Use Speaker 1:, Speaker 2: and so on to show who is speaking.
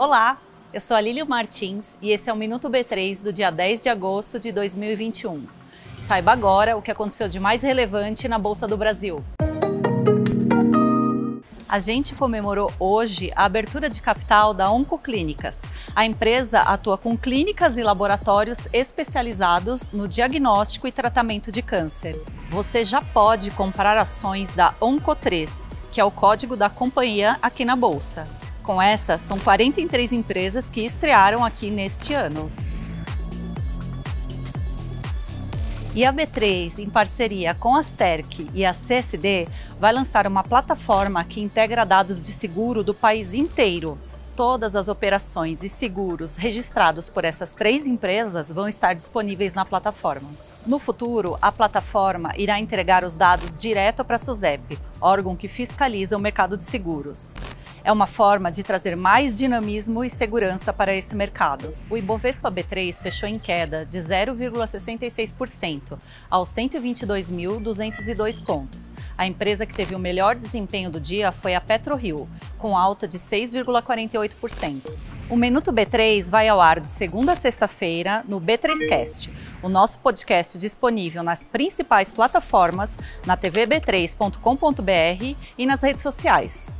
Speaker 1: Olá, eu sou a Lílio Martins e esse é o Minuto B3 do dia 10 de agosto de 2021. Saiba agora o que aconteceu de mais relevante na Bolsa do Brasil. A gente comemorou hoje a abertura de capital da Oncoclínicas. A empresa atua com clínicas e laboratórios especializados no diagnóstico e tratamento de câncer. Você já pode comprar ações da Onco3, que é o código da companhia aqui na bolsa. Com essa, são 43 empresas que estrearam aqui neste ano. E a B3, em parceria com a CERC e a CSD, vai lançar uma plataforma que integra dados de seguro do país inteiro. Todas as operações e seguros registrados por essas três empresas vão estar disponíveis na plataforma. No futuro, a plataforma irá entregar os dados direto para a SUSEP, órgão que fiscaliza o mercado de seguros. É uma forma de trazer mais dinamismo e segurança para esse mercado. O Ibovespa B3 fechou em queda de 0,66% aos 122.202 pontos. A empresa que teve o melhor desempenho do dia foi a PetroRio, com alta de 6,48%. O Minuto B3 vai ao ar de segunda a sexta-feira no B3Cast, o nosso podcast disponível nas principais plataformas, na tvb3.com.br e nas redes sociais.